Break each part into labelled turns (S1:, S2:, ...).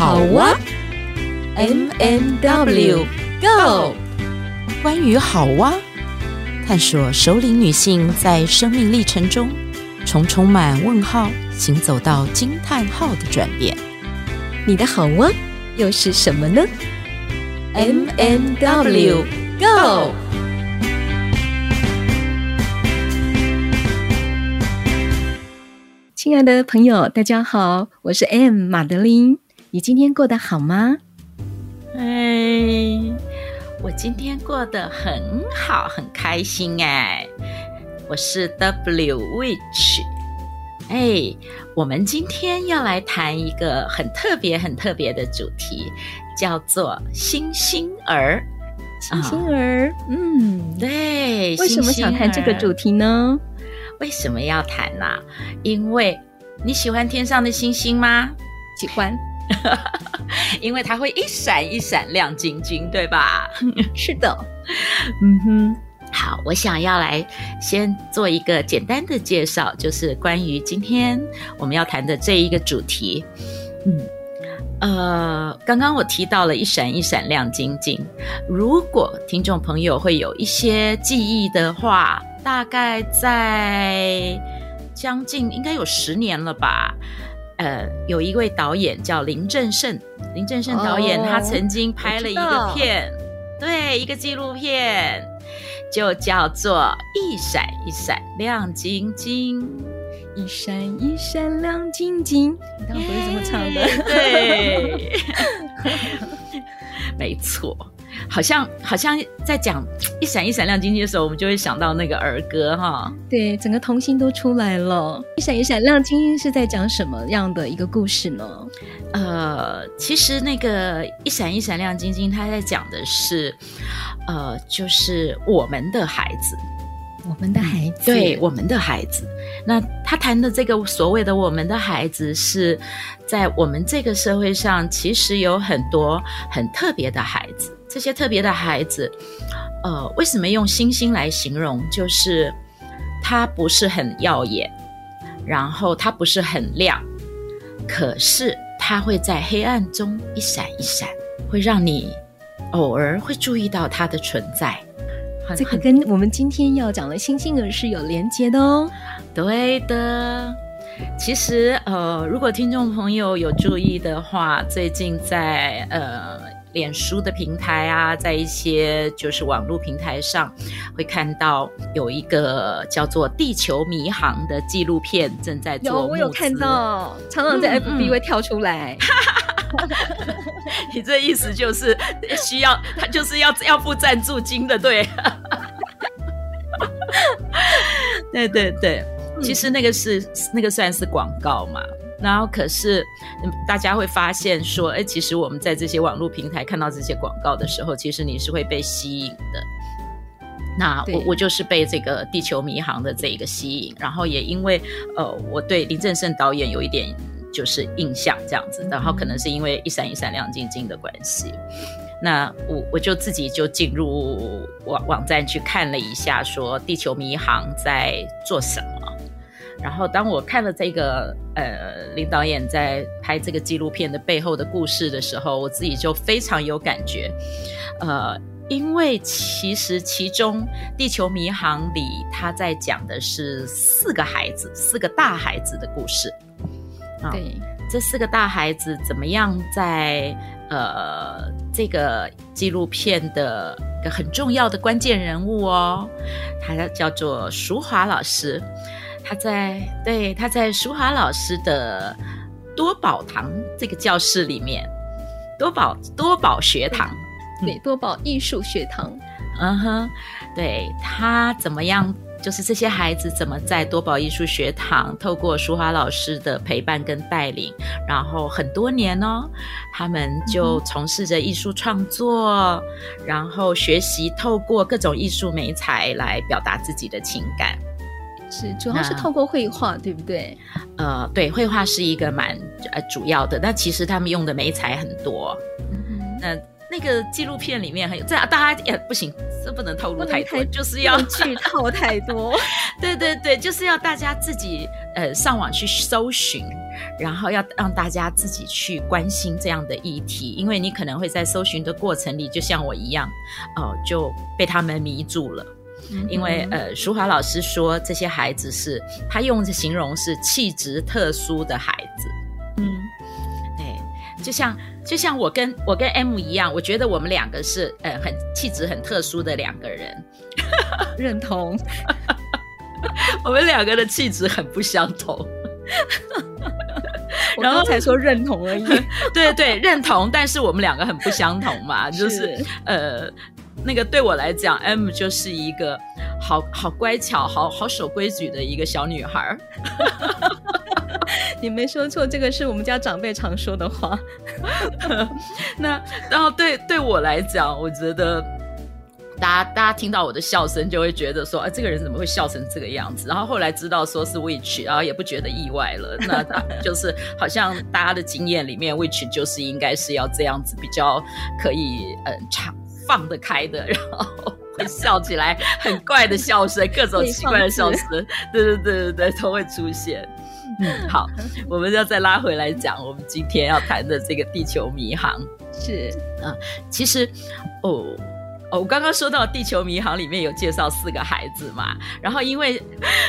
S1: 好哇，M M W Go，
S2: 关于好哇，探索首领女性在生命历程中从充满问号行走到惊叹号的转变。
S1: 你的好哇又是什么呢？M M W Go。亲爱的朋友，大家好，我是 M 马德琳。你今天过得好吗？
S2: 哎，我今天过得很好，很开心哎。我是 W Witch。哎，我们今天要来谈一个很特别、很特别的主题，叫做星星儿。
S1: 星星儿，哦、嗯，
S2: 对。
S1: 为什么想谈这个主题呢？
S2: 为什么要谈呢、啊？因为你喜欢天上的星星吗？
S1: 喜欢，
S2: 因为它会一闪一闪亮晶晶，对吧？
S1: 是的，
S2: 嗯哼。好，我想要来先做一个简单的介绍，就是关于今天我们要谈的这一个主题。嗯，呃，刚刚我提到了一闪一闪亮晶晶，如果听众朋友会有一些记忆的话。大概在将近应该有十年了吧，呃，有一位导演叫林正盛，林正盛导演他曾经拍了一个片，对，一个纪录片，就叫做《一闪一闪亮晶晶》，
S1: 一闪一闪亮晶晶，你刚刚不是这么唱的？
S2: 对，没错。好像好像在讲一闪一闪亮晶晶的时候，我们就会想到那个儿歌哈。
S1: 对，整个童心都出来了。一闪一闪亮晶晶是在讲什么样的一个故事呢？
S2: 呃，其实那个一闪一闪亮晶晶，它在讲的是，呃，就是我们的孩子，
S1: 我们的孩子，
S2: 对，我们的孩子。那他谈的这个所谓的我们的孩子，是在我们这个社会上，其实有很多很特别的孩子。这些特别的孩子，呃，为什么用星星来形容？就是它不是很耀眼，然后它不是很亮，可是它会在黑暗中一闪一闪，会让你偶尔会注意到它的存在。
S1: 这个跟我们今天要讲的星星儿是有连接的哦。
S2: 对的，其实呃，如果听众朋友有注意的话，最近在呃。脸书的平台啊，在一些就是网络平台上，会看到有一个叫做《地球迷航》的纪录片正在做。
S1: 有，我有看到，常常在 FB 会跳出来。
S2: 嗯嗯、你这意思就是需要他就是要要付赞助金的，对？对对对，其实那个是、嗯、那个算是广告嘛。然后，可是大家会发现说，哎，其实我们在这些网络平台看到这些广告的时候，其实你是会被吸引的。那我我就是被这个《地球迷航》的这一个吸引，然后也因为呃，我对林正盛导演有一点就是印象这样子，然后可能是因为一闪一闪亮晶晶的关系，那我我就自己就进入网网站去看了一下，说《地球迷航》在做什么。然后，当我看了这个呃林导演在拍这个纪录片的背后的故事的时候，我自己就非常有感觉。呃，因为其实其中《地球迷航》里他在讲的是四个孩子，四个大孩子的故事。啊，对，这四个大孩子怎么样在呃这个纪录片的一个很重要的关键人物哦，他叫做淑华老师。他在对，他在淑华老师的多宝堂这个教室里面，多宝多宝学堂，
S1: 对，多宝艺术学堂，
S2: 嗯哼，对，他怎么样？就是这些孩子怎么在多宝艺术学堂，透过淑华老师的陪伴跟带领，然后很多年哦，他们就从事着艺术创作，嗯、然后学习透过各种艺术美材来表达自己的情感。
S1: 是，主要是透过绘画，对不对？
S2: 呃，对，绘画是一个蛮呃主要的，那其实他们用的媒材很多。嗯，那那个纪录片里面还有这样，大家也不行，这不能透露太多，太就是要
S1: 剧透太多。
S2: 对对对，就是要大家自己呃上网去搜寻。然后要让大家自己去关心这样的议题，因为你可能会在搜寻的过程里，就像我一样，哦、呃，就被他们迷住了。嗯、因为呃，淑华老师说这些孩子是，他用的形容是气质特殊的孩子。嗯，对，就像就像我跟我跟 M 一样，我觉得我们两个是呃很气质很特殊的两个人。
S1: 认同。
S2: 我们两个的气质很不相同。
S1: 然后才说认同而已。
S2: 对对，认同，但是我们两个很不相同嘛，就是，是呃。那个对我来讲，M 就是一个好好乖巧、好好守规矩的一个小女孩。
S1: 你没说错，这个是我们家长辈常说的话。
S2: 那然后对对我来讲，我觉得大家大家听到我的笑声，就会觉得说，啊，这个人怎么会笑成这个样子？然后后来知道说是 Witch，然后也不觉得意外了。那就是好像大家的经验里面，Witch 就是应该是要这样子，比较可以嗯长。放得开的，然后会笑起来很怪的笑声，各种奇怪的笑声，对对对对对，都会出现。嗯，好，我们要再拉回来讲，我们今天要谈的这个地球迷航
S1: 是
S2: 啊，其实哦。哦，我刚刚说到《地球迷航》里面有介绍四个孩子嘛，然后因为，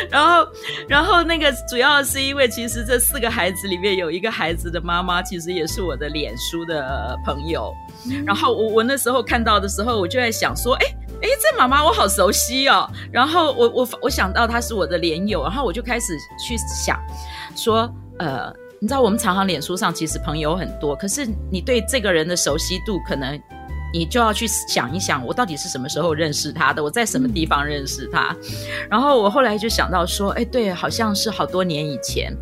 S2: 然后，然后那个主要是因为其实这四个孩子里面有一个孩子的妈妈其实也是我的脸书的朋友，嗯、然后我我那时候看到的时候，我就在想说，哎哎，这妈妈我好熟悉哦，然后我我我想到她是我的脸友，然后我就开始去想说，呃，你知道我们常常脸书上其实朋友很多，可是你对这个人的熟悉度可能。你就要去想一想，我到底是什么时候认识他的？我在什么地方认识他？然后我后来就想到说，哎，对，好像是好多年以前，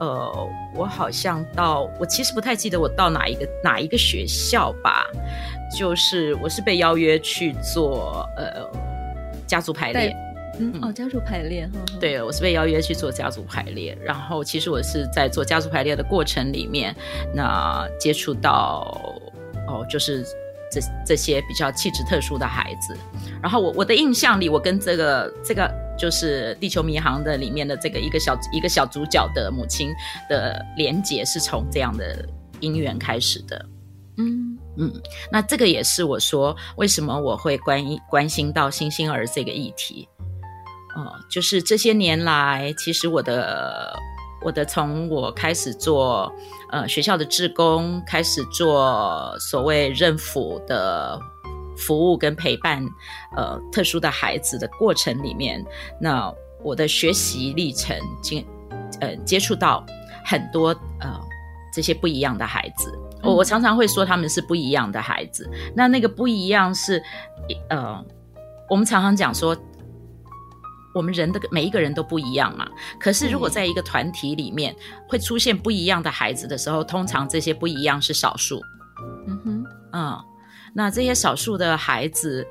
S2: 呃，我好像到，我其实不太记得我到哪一个哪一个学校吧，就是我是被邀约去做呃家族排列，
S1: 嗯，哦，家族排列，
S2: 对，我是被邀约去做家族排列，然后其实我是在做家族排列的过程里面，那接触到哦，就是。这这些比较气质特殊的孩子，然后我我的印象里，我跟这个这个就是《地球迷航》的里面的这个一个小一个小主角的母亲的连结是从这样的姻缘开始的。嗯嗯，那这个也是我说为什么我会关关心到星星儿这个议题。哦、呃，就是这些年来，其实我的。我的从我开始做呃学校的志工，开始做所谓认辅的服务跟陪伴，呃特殊的孩子的过程里面，那我的学习历程经呃接触到很多呃这些不一样的孩子，我我常常会说他们是不一样的孩子，那那个不一样是呃我们常常讲说。我们人的每一个人都不一样嘛，可是如果在一个团体里面会出现不一样的孩子的时候，通常这些不一样是少数。嗯哼，嗯，那这些少数的孩子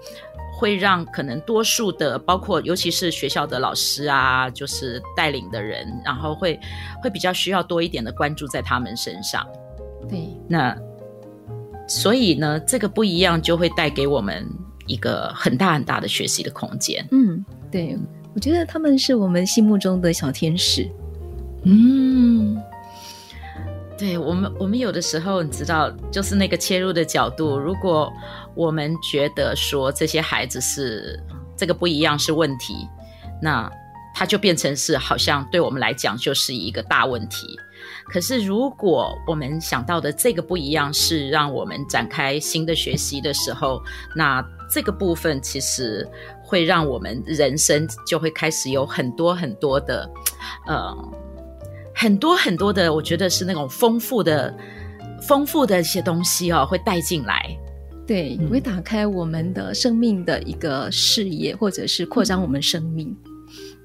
S2: 会让可能多数的，包括尤其是学校的老师啊，就是带领的人，然后会会比较需要多一点的关注在他们身上。
S1: 对，
S2: 那所以呢，这个不一样就会带给我们一个很大很大的学习的空间。
S1: 嗯，对。我觉得他们是我们心目中的小天使。
S2: 嗯，对我们，我们有的时候你知道，就是那个切入的角度。如果我们觉得说这些孩子是这个不一样是问题，那他就变成是好像对我们来讲就是一个大问题。可是如果我们想到的这个不一样是让我们展开新的学习的时候，那这个部分其实。会让我们人生就会开始有很多很多的，呃，很多很多的，我觉得是那种丰富的、丰富的一些东西哦，会带进来。
S1: 对，会打开我们的生命的一个视野，或者是扩张我们生命。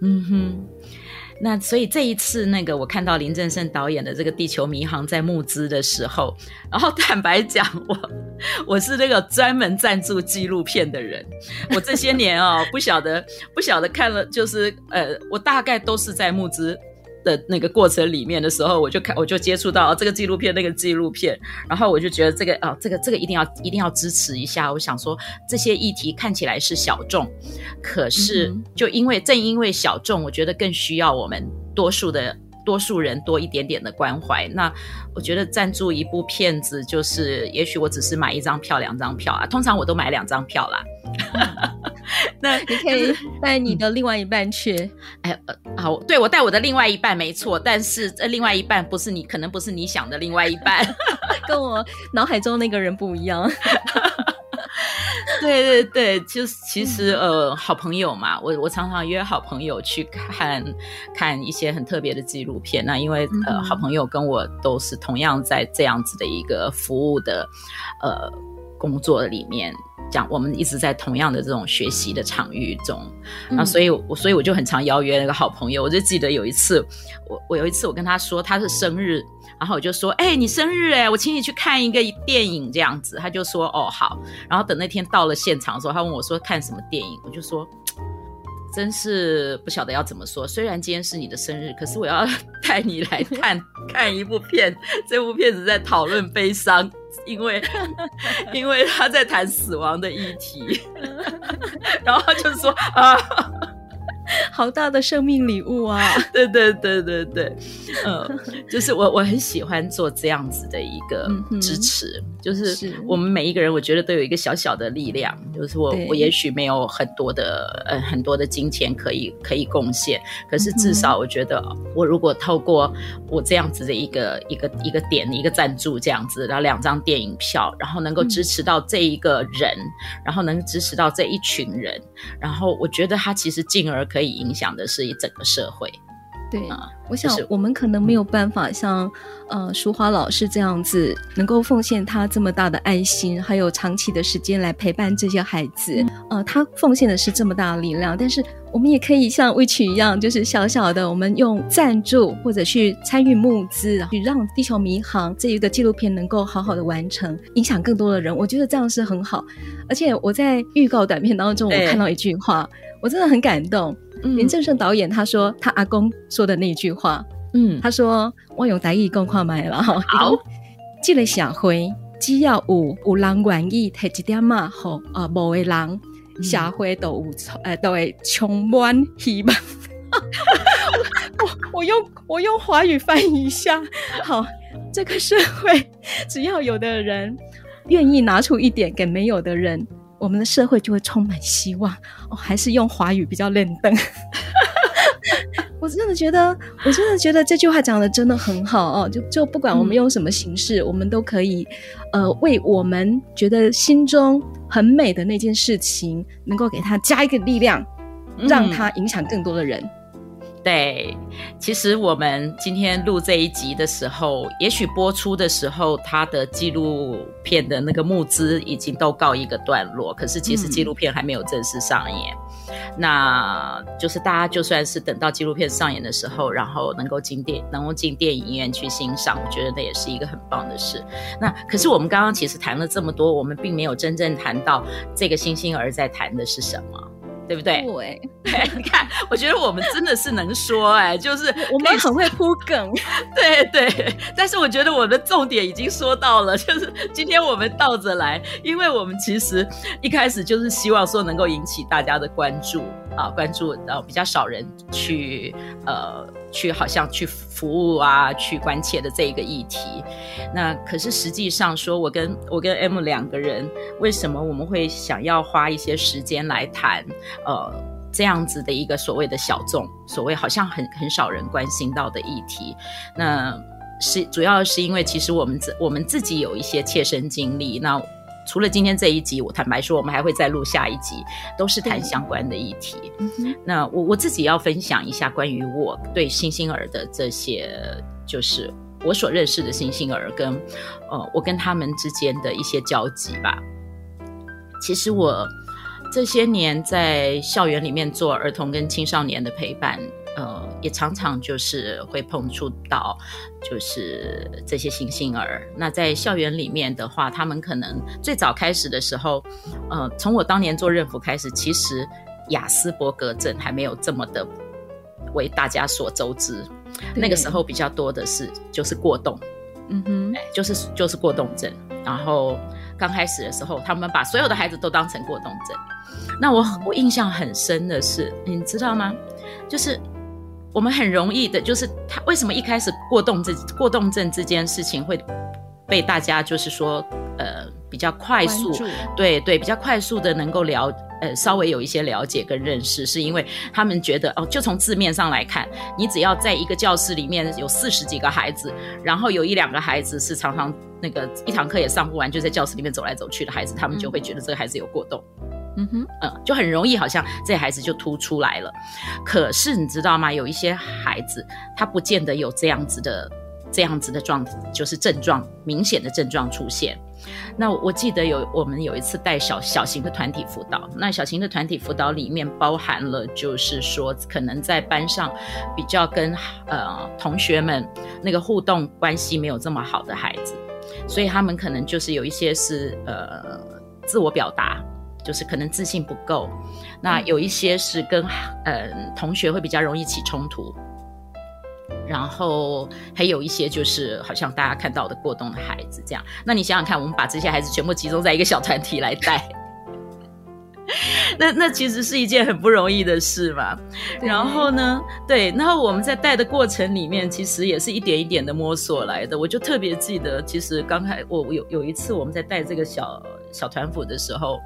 S2: 嗯哼。那所以这一次，那个我看到林正盛导演的这个《地球迷航》在募资的时候，然后 坦白讲，我我是那个专门赞助纪录片的人，我这些年哦，不晓得不晓得看了，就是呃，我大概都是在募资。的那个过程里面的时候，我就看，我就接触到这个纪录片，那个纪录片，然后我就觉得这个啊，这个这个一定要一定要支持一下。我想说，这些议题看起来是小众，可是就因为正因为小众，我觉得更需要我们多数的多数人多一点点的关怀。那我觉得赞助一部片子，就是也许我只是买一张票、两张票啊，通常我都买两张票啦。
S1: 那你可以带你的另外一半去，
S2: 哎，呃，好，对，我带我的另外一半没错，但是这另外一半不是你，可能不是你想的另外一半，
S1: 跟我脑海中那个人不一样。
S2: 对对对，就是其实呃，好朋友嘛，我我常常约好朋友去看看一些很特别的纪录片。那因为呃，好朋友跟我都是同样在这样子的一个服务的呃工作里面。讲我们一直在同样的这种学习的场域中，那所以我所以我就很常邀约那个好朋友。我就记得有一次，我 我有一次我跟他说他是生日，然后我就说，哎，你生日哎，我请你去看一个电影这样子。他就说，哦好。然后等那天到了现场的时候，他问我说看什么电影，我就说。真是不晓得要怎么说。虽然今天是你的生日，可是我要带你来看 看一部片。这部片子在讨论悲伤，因为因为他在谈死亡的议题。然后他就说啊。
S1: 好大的生命礼物啊！
S2: 对对对对对，嗯，就是我我很喜欢做这样子的一个支持，嗯、就是我们每一个人，我觉得都有一个小小的力量，就是我我也许没有很多的呃很多的金钱可以可以贡献，可是至少我觉得我如果透过我这样子的一个一个一个点一个赞助这样子，然后两张电影票，然后能够支持到这一个人，嗯、然后能支持到这一群人，然后我觉得他其实进而可以。可以影响的是一整个社会。
S1: 对啊，我想我们可能没有办法像呃淑华老师这样子，能够奉献他这么大的爱心，还有长期的时间来陪伴这些孩子。嗯、呃，他奉献的是这么大的力量，但是我们也可以像 Witch 一样，就是小小的，我们用赞助或者去参与募资，去让地球迷航这一个纪录片能够好好的完成，影响更多的人。我觉得这样是很好。而且我在预告短片当中，我看到一句话，我真的很感动。林正盛导演他说他阿公说的那句话，嗯，他说我用台语讲看卖了哈，好，这个社会只要有有人愿意提一点嘛，吼啊，无的人社会都有呃都会充满希望。我我用我用华语翻译一下，好，这个社会只要有的人愿意拿出一点给没有的人。我们的社会就会充满希望。哦，还是用华语比较练登。我真的觉得，我真的觉得这句话讲的真的很好哦。就就不管我们用什么形式，嗯、我们都可以，呃，为我们觉得心中很美的那件事情，能够给它加一个力量，让它影响更多的人。嗯
S2: 对，其实我们今天录这一集的时候，也许播出的时候，它的纪录片的那个募资已经都告一个段落。可是其实纪录片还没有正式上演，嗯、那就是大家就算是等到纪录片上演的时候，然后能够进电能够进电影院去欣赏，我觉得那也是一个很棒的事。那可是我们刚刚其实谈了这么多，我们并没有真正谈到这个星星儿在谈的是什么。对不对？对，你看，我觉得我们真的是能说哎，就是
S1: 我们很会铺梗，
S2: 对对。但是我觉得我的重点已经说到了，就是今天我们倒着来，因为我们其实一开始就是希望说能够引起大家的关注啊，关注呃比较少人去呃。去好像去服务啊，去关切的这一个议题，那可是实际上说，我跟我跟 M 两个人，为什么我们会想要花一些时间来谈，呃，这样子的一个所谓的小众，所谓好像很很少人关心到的议题，那是主要是因为其实我们自我们自己有一些切身经历，那。除了今天这一集，我坦白说，我们还会再录下一集，都是谈相关的议题。嗯、那我我自己要分享一下关于我对星星儿的这些，就是我所认识的星星儿跟呃我跟他们之间的一些交集吧。其实我这些年在校园里面做儿童跟青少年的陪伴。呃，也常常就是会碰触到，就是这些星星儿。那在校园里面的话，他们可能最早开始的时候，呃，从我当年做任辅开始，其实雅斯伯格症还没有这么的为大家所周知。那个时候比较多的是就是过动，嗯哼，就是就是过动症。然后刚开始的时候，他们把所有的孩子都当成过动症。那我我印象很深的是，你知道吗？就是。我们很容易的，就是他为什么一开始过动这过动症这件事情会被大家就是说呃比较快速，对对，比较快速的能够了呃稍微有一些了解跟认识，是因为他们觉得哦，就从字面上来看，你只要在一个教室里面有四十几个孩子，然后有一两个孩子是常常那个一堂课也上不完，就在教室里面走来走去的孩子，他们就会觉得这个孩子有过动。嗯嗯哼，嗯，就很容易，好像这孩子就突出来了。可是你知道吗？有一些孩子，他不见得有这样子的、这样子的状，就是症状明显的症状出现。那我记得有我们有一次带小小型的团体辅导，那小型的团体辅导里面包含了，就是说可能在班上比较跟呃同学们那个互动关系没有这么好的孩子，所以他们可能就是有一些是呃自我表达。就是可能自信不够，那有一些是跟呃同学会比较容易起冲突，然后还有一些就是好像大家看到的过动的孩子这样。那你想想看，我们把这些孩子全部集中在一个小团体来带，那那其实是一件很不容易的事嘛。然后呢，对，然后我们在带的过程里面，其实也是一点一点的摸索来的。我就特别记得，其实刚开我有有一次我们在带这个小小团辅的时候。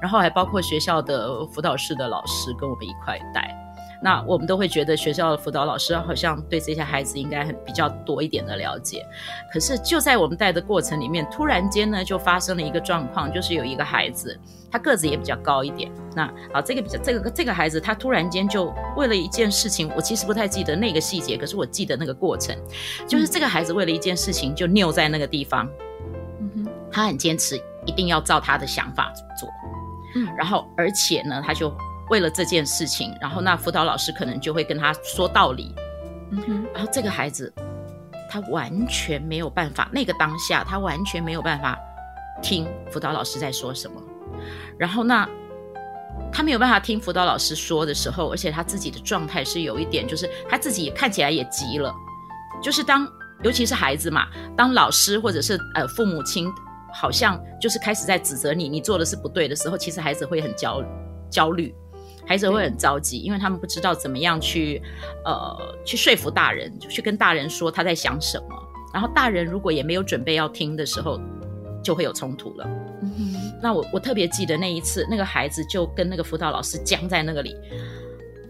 S2: 然后还包括学校的辅导室的老师跟我们一块带，那我们都会觉得学校的辅导老师好像对这些孩子应该很比较多一点的了解。可是就在我们带的过程里面，突然间呢就发生了一个状况，就是有一个孩子，他个子也比较高一点。那啊，这个比较这个这个孩子，他突然间就为了一件事情，我其实不太记得那个细节，可是我记得那个过程，就是这个孩子为了一件事情就拗在那个地方，嗯哼，他很坚持一定要照他的想法做。嗯，然后而且呢，他就为了这件事情，然后那辅导老师可能就会跟他说道理，嗯哼，然后这个孩子他完全没有办法，那个当下他完全没有办法听辅导老师在说什么，然后那他没有办法听辅导老师说的时候，而且他自己的状态是有一点，就是他自己也看起来也急了，就是当尤其是孩子嘛，当老师或者是呃父母亲。好像就是开始在指责你，你做的是不对的时候，其实孩子会很焦焦虑，孩子会很着急，因为他们不知道怎么样去呃去说服大人，去跟大人说他在想什么。然后大人如果也没有准备要听的时候，就会有冲突了。嗯，那我我特别记得那一次，那个孩子就跟那个辅导老师僵在那个里。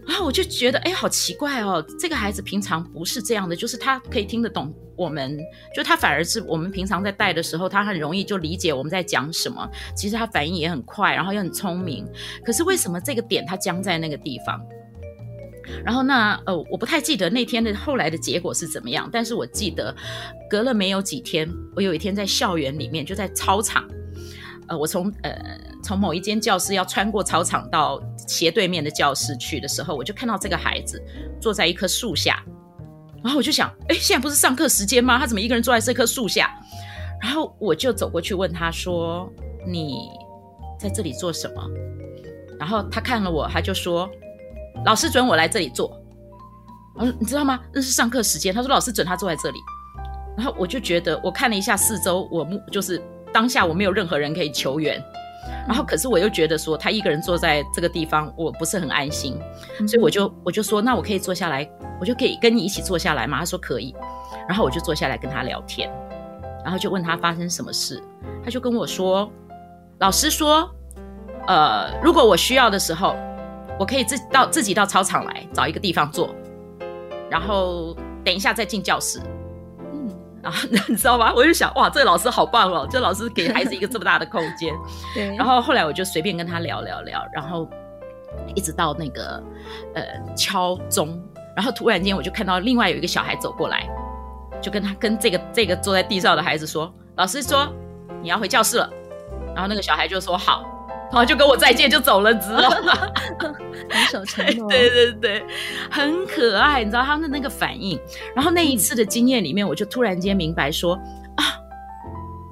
S2: 然后我就觉得，哎，好奇怪哦，这个孩子平常不是这样的，就是他可以听得懂我们，就他反而是我们平常在带的时候，他很容易就理解我们在讲什么。其实他反应也很快，然后又很聪明。可是为什么这个点他僵在那个地方？然后那呃，我不太记得那天的后来的结果是怎么样，但是我记得隔了没有几天，我有一天在校园里面，就在操场。呃，我从呃从某一间教室要穿过操场到斜对面的教室去的时候，我就看到这个孩子坐在一棵树下，然后我就想，哎，现在不是上课时间吗？他怎么一个人坐在这棵树下？然后我就走过去问他说：“你在这里做什么？”然后他看了我，他就说：“老师准我来这里坐。”嗯，你知道吗？那是上课时间。他说：“老师准他坐在这里。”然后我就觉得，我看了一下四周，我目就是。当下我没有任何人可以求援，然后可是我又觉得说他一个人坐在这个地方，我不是很安心，所以我就我就说，那我可以坐下来，我就可以跟你一起坐下来吗？他说可以，然后我就坐下来跟他聊天，然后就问他发生什么事，他就跟我说，老师说，呃，如果我需要的时候，我可以自到自己到操场来找一个地方坐，然后等一下再进教室。啊，你知道吗？我就想，哇，这个老师好棒哦！这老师给孩子一个这么大的空间。对。然后后来我就随便跟他聊聊聊，然后一直到那个呃敲钟，然后突然间我就看到另外有一个小孩走过来，就跟他跟这个这个坐在地上的孩子说：“老师说你要回教室了。”然后那个小孩就说：“好。”然后就跟我再见就走了，知道
S1: 吗？
S2: 对对对，很可爱，你知道他们的那个反应。然后那一次的经验里面，我就突然间明白说啊，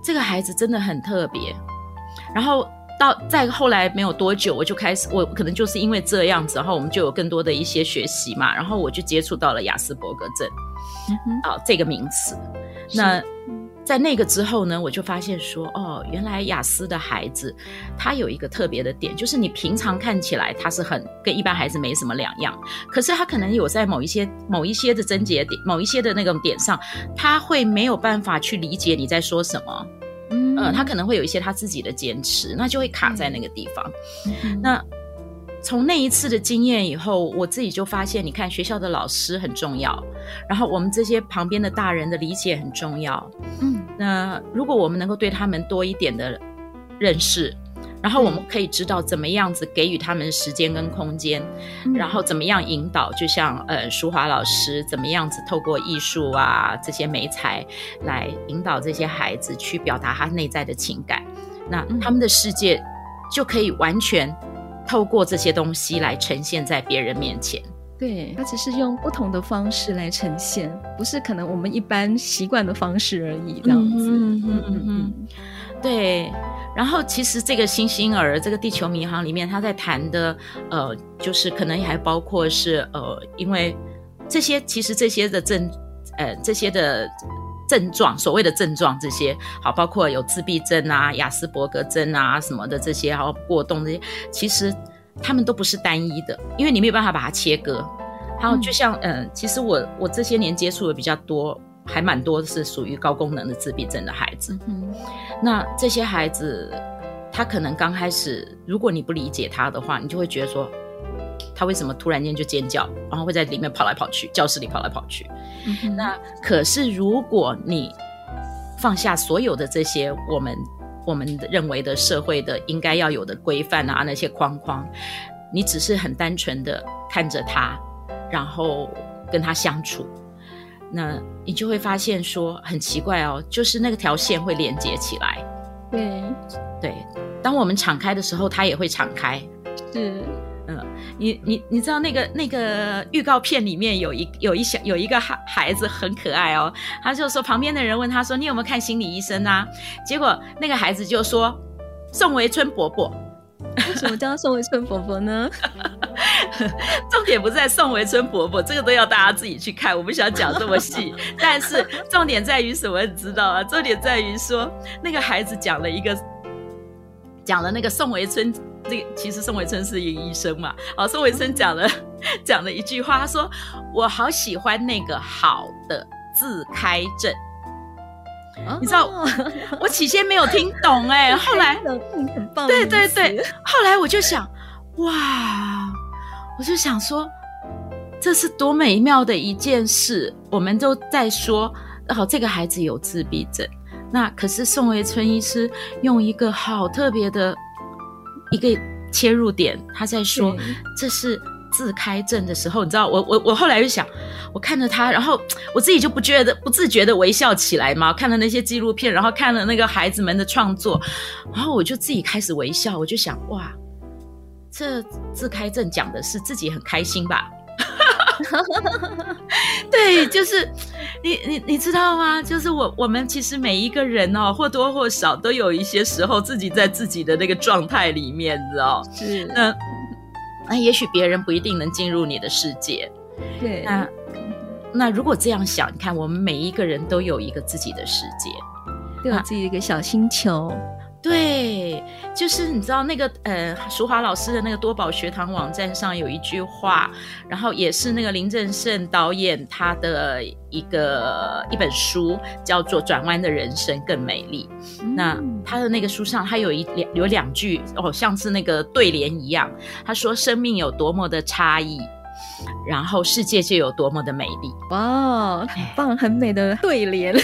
S2: 这个孩子真的很特别。然后到再后来没有多久，我就开始，我可能就是因为这样子，然后我们就有更多的一些学习嘛。然后我就接触到了雅斯伯格症，啊、嗯呃，这个名词。那在那个之后呢，我就发现说，哦，原来雅思的孩子他有一个特别的点，就是你平常看起来他是很跟一般孩子没什么两样，可是他可能有在某一些某一些的症结点，某一些的那种点上，他会没有办法去理解你在说什么，嗯、呃，他可能会有一些他自己的坚持，那就会卡在那个地方。嗯、那从那一次的经验以后，我自己就发现，你看学校的老师很重要，然后我们这些旁边的大人的理解很重要，嗯。那如果我们能够对他们多一点的认识，然后我们可以知道怎么样子给予他们时间跟空间，嗯、然后怎么样引导，就像呃淑华老师怎么样子透过艺术啊这些媒材来引导这些孩子去表达他内在的情感，那他们的世界就可以完全透过这些东西来呈现在别人面前。
S1: 对，它只是用不同的方式来呈现，不是可能我们一般习惯的方式而已，这样子。嗯嗯嗯嗯，
S2: 对。然后其实这个星星儿这个地球迷航里面，他在谈的，呃，就是可能还包括是呃，因为这些其实这些的症，呃，这些的症状，所谓的症状这些，好，包括有自闭症啊、雅斯伯格症啊什么的这些，然后过动这些，其实。他们都不是单一的，因为你没有办法把它切割。还有，就像嗯、呃，其实我我这些年接触的比较多，还蛮多的是属于高功能的自闭症的孩子。嗯，那这些孩子，他可能刚开始，如果你不理解他的话，你就会觉得说，他为什么突然间就尖叫，然后会在里面跑来跑去，教室里跑来跑去。嗯，那可是如果你放下所有的这些，我们。我们认为的社会的应该要有的规范啊，那些框框，你只是很单纯的看着他，然后跟他相处，那你就会发现说很奇怪哦，就是那个条线会连接起来。
S1: 对
S2: 对，当我们敞开的时候，他也会敞开。
S1: 是。
S2: 嗯，你你你知道那个那个预告片里面有一有一小有一个孩孩子很可爱哦，他就说旁边的人问他说，你有没有看心理医生啊？结果那个孩子就说宋维春伯伯。
S1: 为什么叫宋维春伯伯呢？
S2: 重点不在宋维春伯伯，这个都要大家自己去看，我不想讲这么细。但是重点在于什么？你知道啊？重点在于说那个孩子讲了一个讲了那个宋维春。这个其实宋维春是一个医生嘛，哦，宋维春讲了 讲了一句话，他说：“我好喜欢那个好的自开症。”你知道，我起先没有听懂哎，
S1: 后来
S2: 对对对，后来我就想，哇，我就想说，这是多美妙的一件事。我们都在说，哦，这个孩子有自闭症，那可是宋维春医师用一个好特别的。一个切入点，他在说这是自开症的时候，你知道，我我我后来就想，我看着他，然后我自己就不觉得不自觉的微笑起来嘛，看了那些纪录片，然后看了那个孩子们的创作，然后我就自己开始微笑，我就想，哇，这自开症讲的是自己很开心吧？对，就是你你你知道吗？就是我我们其实每一个人哦，或多或少都有一些时候自己在自己的那个状态里面，你知道？
S1: 是。
S2: 那那也许别人不一定能进入你的世界。
S1: 对。
S2: 那那如果这样想，你看我们每一个人都有一个自己的世界，
S1: 都有自己的一个小星球。
S2: 对，就是你知道那个呃，淑华老师的那个多宝学堂网站上有一句话，然后也是那个林正盛导演他的一个一本书，叫做《转弯的人生更美丽》。嗯。那他的那个书上，他有一两有两句哦，像是那个对联一样。他说：“生命有多么的差异，然后世界就有多么的美丽。”
S1: 哇，很棒，很美的对联。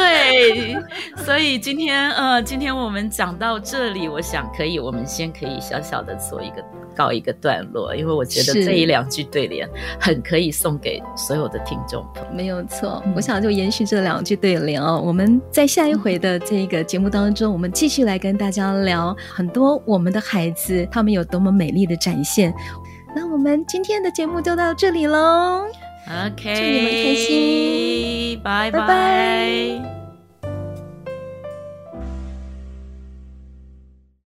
S2: 对，所以今天呃，今天我们讲到这里，我想可以，我们先可以小小的做一个告一个段落，因为我觉得这一两句对联很可以送给所有的听众朋友。
S1: 没有错，我想就延续这两句对联哦，我们在下一回的这个节目当中，我们继续来跟大家聊很多我们的孩子他们有多么美丽的展现。那我们今天的节目就到这里喽。
S2: OK，
S1: 祝你们开心，
S2: 拜拜。